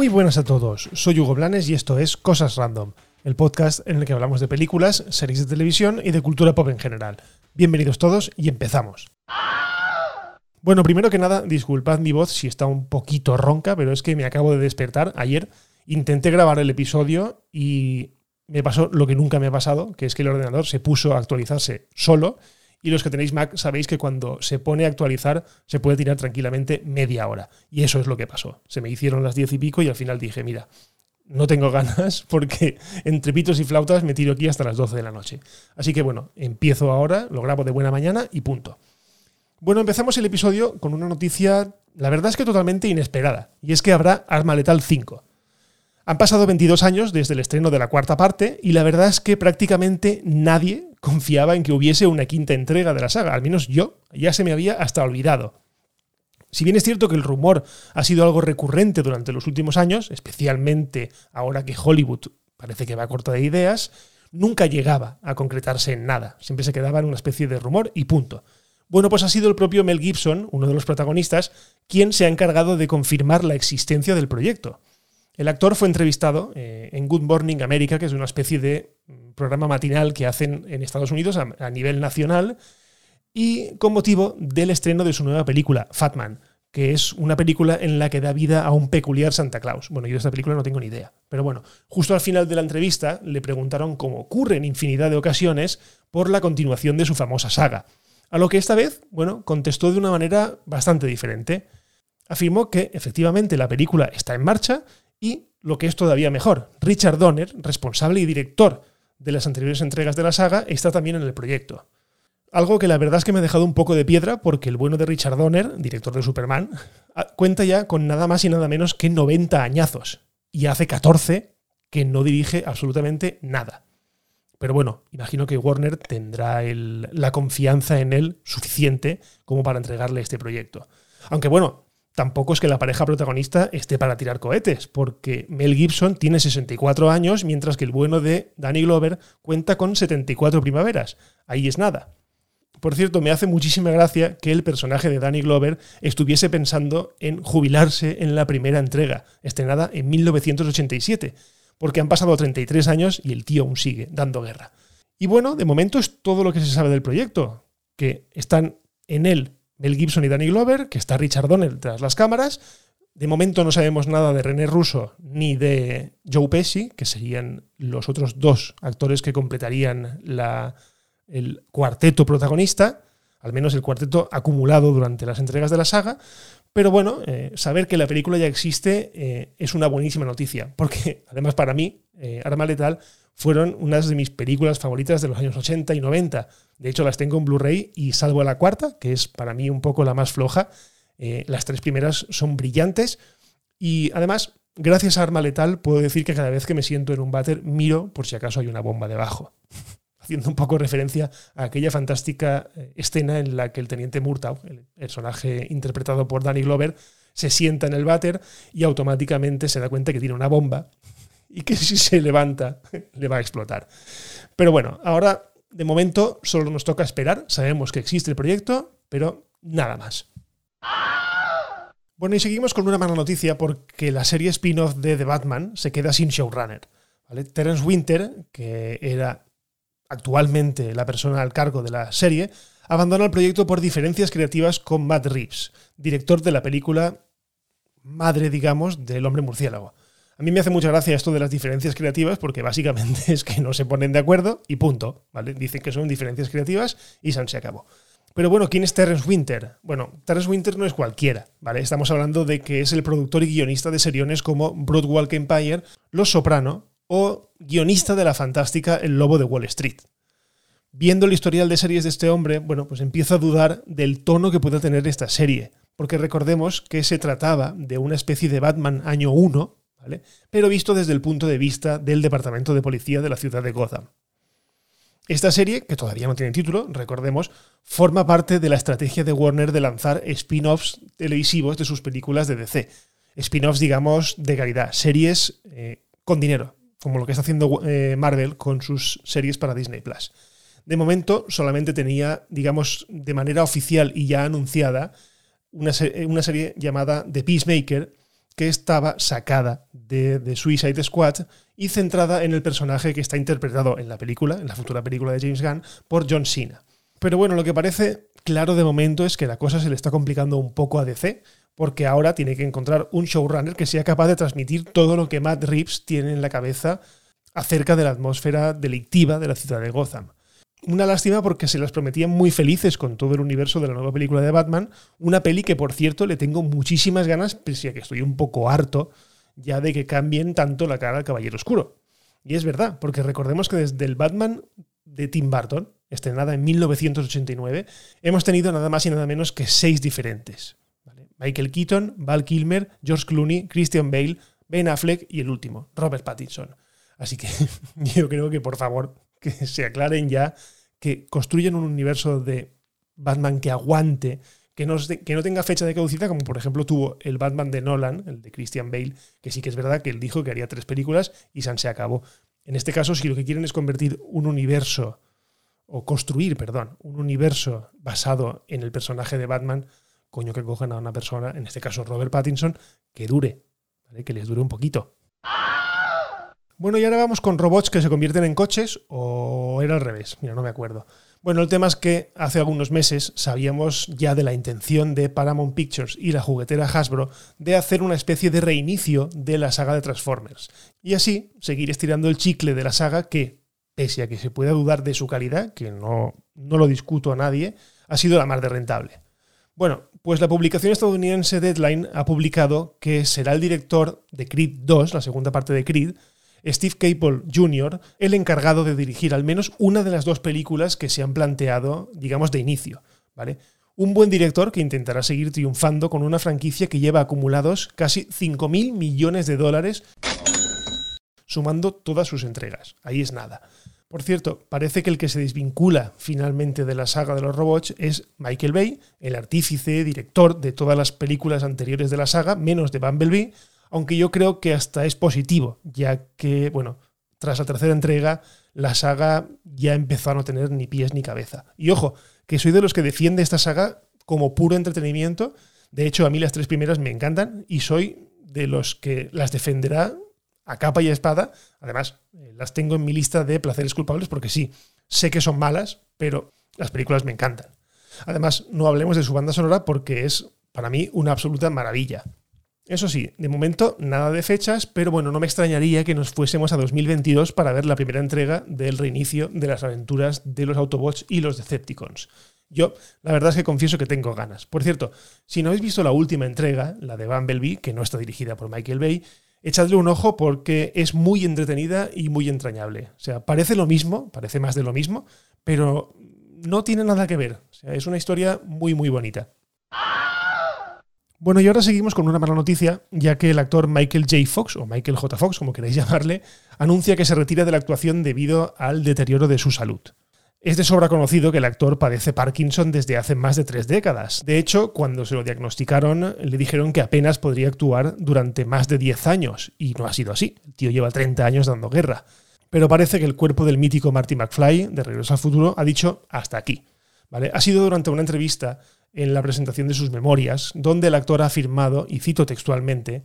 Muy buenas a todos, soy Hugo Blanes y esto es Cosas Random, el podcast en el que hablamos de películas, series de televisión y de cultura pop en general. Bienvenidos todos y empezamos. Bueno, primero que nada, disculpad mi voz si está un poquito ronca, pero es que me acabo de despertar ayer. Intenté grabar el episodio y me pasó lo que nunca me ha pasado, que es que el ordenador se puso a actualizarse solo. Y los que tenéis Mac sabéis que cuando se pone a actualizar se puede tirar tranquilamente media hora. Y eso es lo que pasó. Se me hicieron las diez y pico y al final dije, mira, no tengo ganas porque entre pitos y flautas me tiro aquí hasta las 12 de la noche. Así que bueno, empiezo ahora, lo grabo de buena mañana y punto. Bueno, empezamos el episodio con una noticia, la verdad es que totalmente inesperada, y es que habrá Arma Letal 5. Han pasado 22 años desde el estreno de la cuarta parte y la verdad es que prácticamente nadie confiaba en que hubiese una quinta entrega de la saga, al menos yo ya se me había hasta olvidado. Si bien es cierto que el rumor ha sido algo recurrente durante los últimos años, especialmente ahora que Hollywood parece que va corta de ideas, nunca llegaba a concretarse en nada, siempre se quedaba en una especie de rumor y punto. Bueno, pues ha sido el propio Mel Gibson, uno de los protagonistas, quien se ha encargado de confirmar la existencia del proyecto. El actor fue entrevistado eh, en Good Morning America, que es una especie de programa matinal que hacen en Estados Unidos a, nivel nacional, y con motivo del estreno de su nueva película, Fatman, que es una película en la que da vida a un peculiar Santa Claus. Bueno, yo de esta película no tengo ni idea. Pero bueno, justo al final de la entrevista le preguntaron, como ocurre en infinidad de ocasiones, por la continuación de su famosa saga. A lo que esta vez, bueno, contestó de una manera bastante diferente. Afirmó que efectivamente la película está en marcha y, lo que es todavía mejor, Richard Donner, responsable y director de las anteriores entregas de la saga, está también en el proyecto. Algo que la verdad es que me ha dejado un poco de piedra porque el bueno de Richard Donner, director de Superman, cuenta ya con nada más y nada menos que 90 añazos. Y hace 14 que no dirige absolutamente nada. Pero bueno, imagino que Warner tendrá la confianza en él suficiente como para entregarle este proyecto. Aunque bueno, tampoco es que la pareja protagonista esté para tirar cohetes, porque Mel Gibson tiene 64 años, mientras que el bueno de Danny Glover cuenta con 74 primaveras. Ahí es nada. Por cierto, me hace muchísima gracia que el personaje de Danny Glover estuviese pensando en jubilarse en la primera entrega, estrenada en 1987 porque han pasado 33 años y el tío aún sigue dando guerra. Y bueno, de momento es todo lo que se sabe del proyecto, que están en él Mel Gibson y Danny Glover, que está Richard Donner tras las cámaras. De momento no sabemos nada de René Russo ni de Joe Pesci, que serían los otros dos actores que completarían la, el cuarteto protagonista, al menos el cuarteto acumulado durante las entregas de la saga. Pero bueno, eh, saber que la película ya existe eh, es una buenísima noticia, porque además para mí, eh, Arma Letal fueron unas de mis películas favoritas de los años 80 y 90. De hecho, las tengo en Blu-ray y salvo la cuarta, que es para mí un poco la más floja, las tres primeras son brillantes. Y además, gracias a Arma Letal, puedo decir que cada vez que me siento en un váter, miro por si acaso hay una bomba debajo haciendo un poco referencia a aquella fantástica eh, escena en la que el teniente Murtaugh, el personaje interpretado por Danny Glover, se sienta en el váter y automáticamente se da cuenta que tiene una bomba y que si se levanta le va a explotar. Pero bueno, ahora de momento solo nos toca esperar, sabemos que existe el proyecto, pero nada más. Bueno, y seguimos con una mala noticia porque la serie spin-off de The Batman se queda sin showrunner. Terence Winter, que era actualmente la persona al cargo de la serie, abandona el proyecto por diferencias creativas con Matt Reeves, director de la película madre, digamos, del hombre murciélago. A mí me hace mucha gracia esto de las diferencias creativas porque básicamente es que no se ponen de acuerdo y punto, ¿vale? Dicen que son diferencias creativas y se acabó. Pero bueno, ¿quién es Terence Winter? Bueno, Terence Winter no es cualquiera, ¿vale? Estamos hablando de que es el productor y guionista de seriones como Broadwalk Empire, Los Soprano, o guionista de la fantástica El Lobo de Wall Street. Viendo el historial de series de este hombre, bueno, pues empiezo a dudar del tono que pueda tener esta serie, porque recordemos que se trataba de una especie de Batman año 1, Pero visto desde el punto de vista del Departamento de Policía de la ciudad de Gotham. Esta serie, que todavía no tiene título, recordemos, forma parte de la estrategia de Warner de lanzar spin-offs televisivos de sus películas de DC. Spin-offs, digamos, de calidad, series eh, con dinero, como lo que está haciendo eh, Marvel con sus series para Disney Plus. De momento solamente tenía, digamos, de manera oficial y ya anunciada, una, una serie llamada The Peacemaker, que estaba sacada de, de, Suicide Squad y centrada en el personaje que está interpretado en la película, en la futura película de James Gunn, por John Cena. Pero bueno, lo que parece claro de momento es que la cosa se le está complicando un poco a DC, porque ahora tiene que encontrar un showrunner que sea capaz de transmitir todo lo que Matt Reeves tiene en la cabeza acerca de la atmósfera delictiva de la ciudad de Gotham. Una lástima porque se las prometían muy felices con todo el universo de la nueva película de Batman, una peli que por cierto le tengo muchísimas ganas, pese a que estoy un poco harto ya de que cambien tanto la cara al Caballero Oscuro. Y es verdad, porque recordemos que desde el Batman de Tim Burton, estrenada en 1989, hemos tenido nada más y nada menos que seis diferentes. Michael Keaton, Val Kilmer, George Clooney, Christian Bale, Ben Affleck y el último, Robert Pattinson. Así que yo creo que por favor que se aclaren ya, que construyan un universo de Batman que aguante, que no, que no tenga fecha de caducidad, como por ejemplo tuvo el Batman de Nolan, el de Christian Bale, que sí que es verdad que él dijo que haría tres películas y se acabó. En este caso, si lo que quieren es convertir un universo, o construir, perdón, un universo basado en el personaje de Batman, coño que cogen a una persona, en este caso Robert Pattinson, que dure, que les dure un poquito. Bueno, y ahora vamos con robots que se convierten en coches, o era al revés, mira, no me acuerdo. Bueno, el tema es que hace algunos meses sabíamos ya de la intención de Paramount Pictures y la juguetera Hasbro de hacer una especie de reinicio de la saga de Transformers. Y así seguir estirando el chicle de la saga que, pese a que se pueda dudar de su calidad, que no, no lo discuto a nadie, ha sido la más de rentable. Bueno, pues la publicación estadounidense Deadline ha publicado que será el director de Creed 2, la segunda parte de Creed, Steve Cable Jr., el encargado de dirigir al menos una de las dos películas que se han planteado, digamos, de inicio. ¿vale? Un buen director que intentará seguir triunfando con una franquicia que lleva acumulados casi 5.000 millones de dólares, sumando todas sus entregas. Ahí es nada. Por cierto, parece que el que se desvincula finalmente de la saga de los robots es Michael Bay, el artífice, director de todas las películas anteriores de la saga, menos de Bumblebee, aunque yo creo que hasta es positivo, ya que, bueno, tras la tercera entrega, la saga ya empezó a no tener ni pies ni cabeza. Y ojo, que soy de los que defiende esta saga como puro entretenimiento. De hecho, a mí las tres primeras me encantan y soy de los que las defenderá a capa y espada. Además, eh, las tengo en mi lista de placeres culpables porque sí, sé que son malas, pero las películas me encantan. Además, no hablemos de su banda sonora porque es para mí una absoluta maravilla. Eso sí, de momento nada de fechas, pero bueno, no me extrañaría que nos fuésemos a 2022 para ver la primera entrega del reinicio de las aventuras de los Autobots y los Decepticons. Yo, la verdad es que confieso que tengo ganas. Por cierto, si no habéis visto la última entrega, la de Bumblebee, que no está dirigida por Michael Bay, echadle un ojo porque es muy entretenida y muy entrañable. O sea, parece lo mismo, parece más de lo mismo, pero no tiene nada que ver. O sea, es una historia muy, muy bonita. Bueno, y ahora seguimos con una mala noticia, ya que el actor Michael J. Fox, o Michael J. Fox, como queréis llamarle, anuncia que se retira de la actuación debido al deterioro de su salud. Es de sobra conocido que el actor padece Parkinson desde hace más de tres décadas. De hecho, cuando se lo diagnosticaron, le dijeron que apenas podría actuar durante más de 10 años, y no ha sido así. El tío lleva 30 años dando guerra. Pero parece que el cuerpo del mítico Marty McFly, de Regreso al Futuro, ha dicho hasta aquí. ¿Vale? Ha sido durante una entrevista en la presentación de sus memorias, donde el actor ha afirmado, y cito textualmente,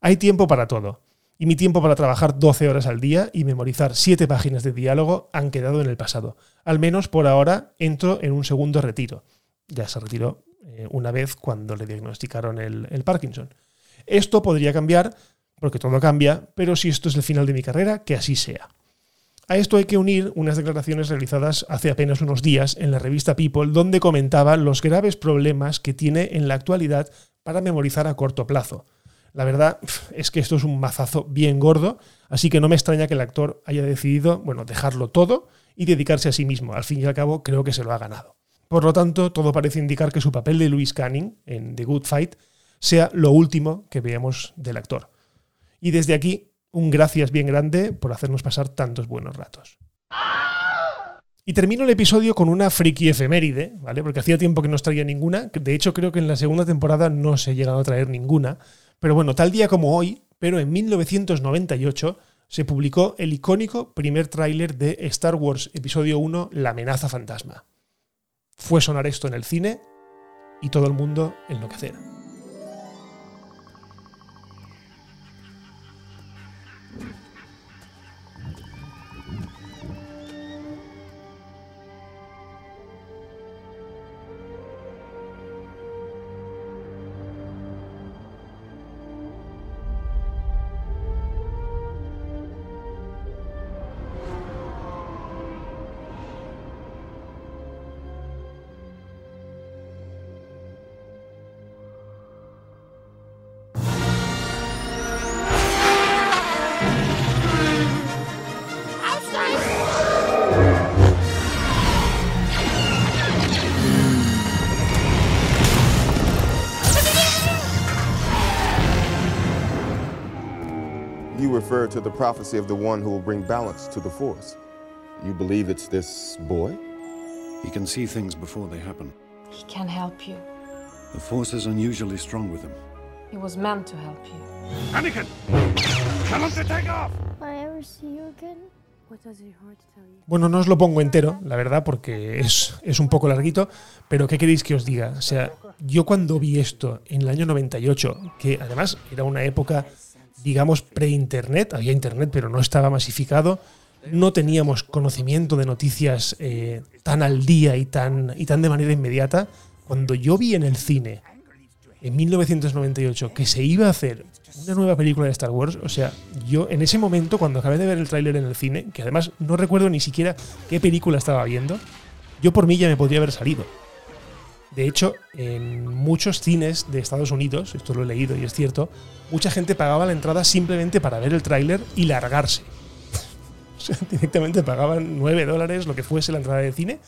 hay tiempo para todo y mi tiempo para trabajar 12 horas al día y memorizar 7 páginas de diálogo han quedado en el pasado. Al menos por ahora entro en un segundo retiro. Ya se retiró eh, una vez cuando le diagnosticaron el, el Parkinson. Esto podría cambiar, porque todo cambia, pero si esto es el final de mi carrera, que así sea. A esto hay que unir unas declaraciones realizadas hace apenas unos días en la revista People, donde comentaba los graves problemas que tiene en la actualidad para memorizar a corto plazo. La verdad es que esto es un mazazo bien gordo, así que no me extraña que el actor haya decidido, bueno, dejarlo todo y dedicarse a sí mismo. Al fin y al cabo, creo que se lo ha ganado. Por lo tanto, todo parece indicar que su papel de Louis Canning en The Good Fight sea lo último que veamos del actor. Y desde aquí, un gracias bien grande por hacernos pasar tantos buenos ratos. Y termino el episodio con una friki efeméride, ¿vale? Porque hacía tiempo que no os traía ninguna. De hecho, creo que en la segunda temporada no se ha llegado a traer ninguna. Pero bueno, tal día como hoy, pero en 1998, se publicó el icónico primer tráiler de Star Wars Episodio 1, La amenaza fantasma. Fue sonar esto en el cine y todo el mundo enloquecer. Refer to the prophecy of the one who will bring balance to the Force. You believe it's this boy? He can see things before they happen. He can help you. The Force is unusually strong with him. He was meant to help you. Anakin! Tell him to take off! Will I ever see you again? What does your heart tell you? Bueno, no os lo pongo entero, la verdad, porque es, es un poco larguito, pero ¿qué queréis que os diga? O sea, yo cuando vi esto en el año 98, que además era una época, digamos, pre-internet, había internet, pero no estaba masificado, no teníamos conocimiento de noticias eh, tan al día y tan, y tan de manera inmediata. Cuando yo vi en el cine, en 1998, que se iba a hacer una nueva película de Star Wars, o sea, yo en ese momento, cuando acabé de ver el tráiler en el cine, que además no recuerdo ni siquiera qué película estaba viendo, yo por mí ya me podría haber salido. De hecho, en muchos cines de Estados Unidos, esto lo he leído y es cierto, mucha gente pagaba la entrada simplemente para ver el tráiler y largarse. O sea, directamente pagaban 9 dólares, lo que fuese la entrada de cine,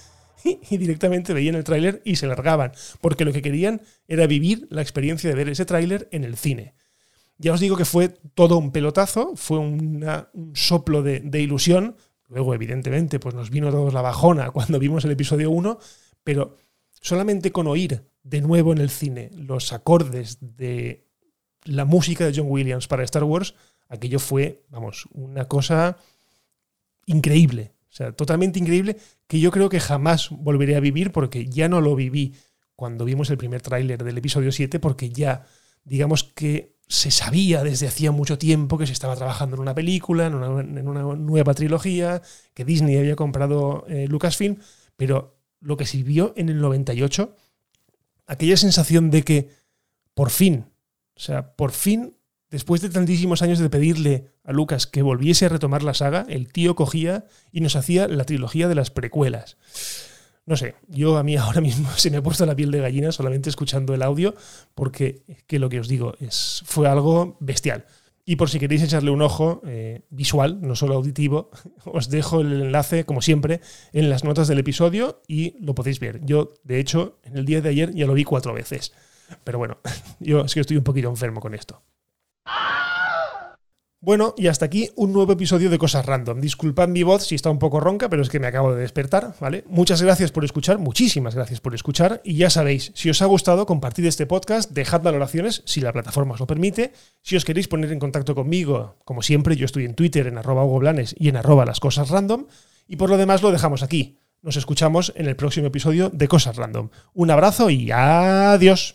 y, directamente veían el tráiler y se largaban, porque lo que querían era vivir la experiencia de ver ese tráiler en el cine. Ya os digo que fue todo un pelotazo, fue un soplo de, de ilusión. Luego, evidentemente, pues nos vino a todos la bajona cuando vimos el episodio 1, pero solamente con oír de nuevo en el cine los acordes de la música de John Williams para Star Wars, aquello fue, vamos, una cosa increíble. O sea, totalmente increíble que yo creo que jamás volveré a vivir porque ya no lo viví cuando vimos el primer tráiler del episodio 7 porque ya, digamos que se sabía desde hacía mucho tiempo que se estaba trabajando en una película, en una, nueva trilogía, que Disney había comprado eh, Lucasfilm, pero lo que se vio en el 98, aquella sensación de que por fin, o sea, por fin, después de tantísimos años de pedirle a Lucas que volviese a retomar la saga, el tío cogía y nos hacía la trilogía de las precuelas. No sé, yo a mí ahora mismo se me ha puesto la piel de gallina solamente escuchando el audio, porque que lo que os digo es, fue algo bestial. Y por si queréis echarle un ojo eh, visual, no solo auditivo, os dejo el enlace, como siempre, en las notas del episodio y lo podéis ver. Yo, de hecho, en el día de ayer ya lo vi cuatro veces. Pero bueno, yo es que estoy un poquito enfermo con esto. Bueno, y hasta aquí un nuevo episodio de Cosas Random. Disculpad mi voz si está un poco ronca, pero es que me acabo de despertar, ¿vale? Muchas gracias por escuchar, muchísimas gracias por escuchar. Y ya sabéis, si os ha gustado, compartid este podcast, dejad valoraciones si la plataforma os lo permite. Si os queréis poner en contacto conmigo, como siempre, yo estoy en Twitter en arroba Hugo Blanes y en arroba las cosas random. Y por lo demás lo dejamos aquí. Nos escuchamos en el próximo episodio de Cosas Random. Un abrazo y adiós.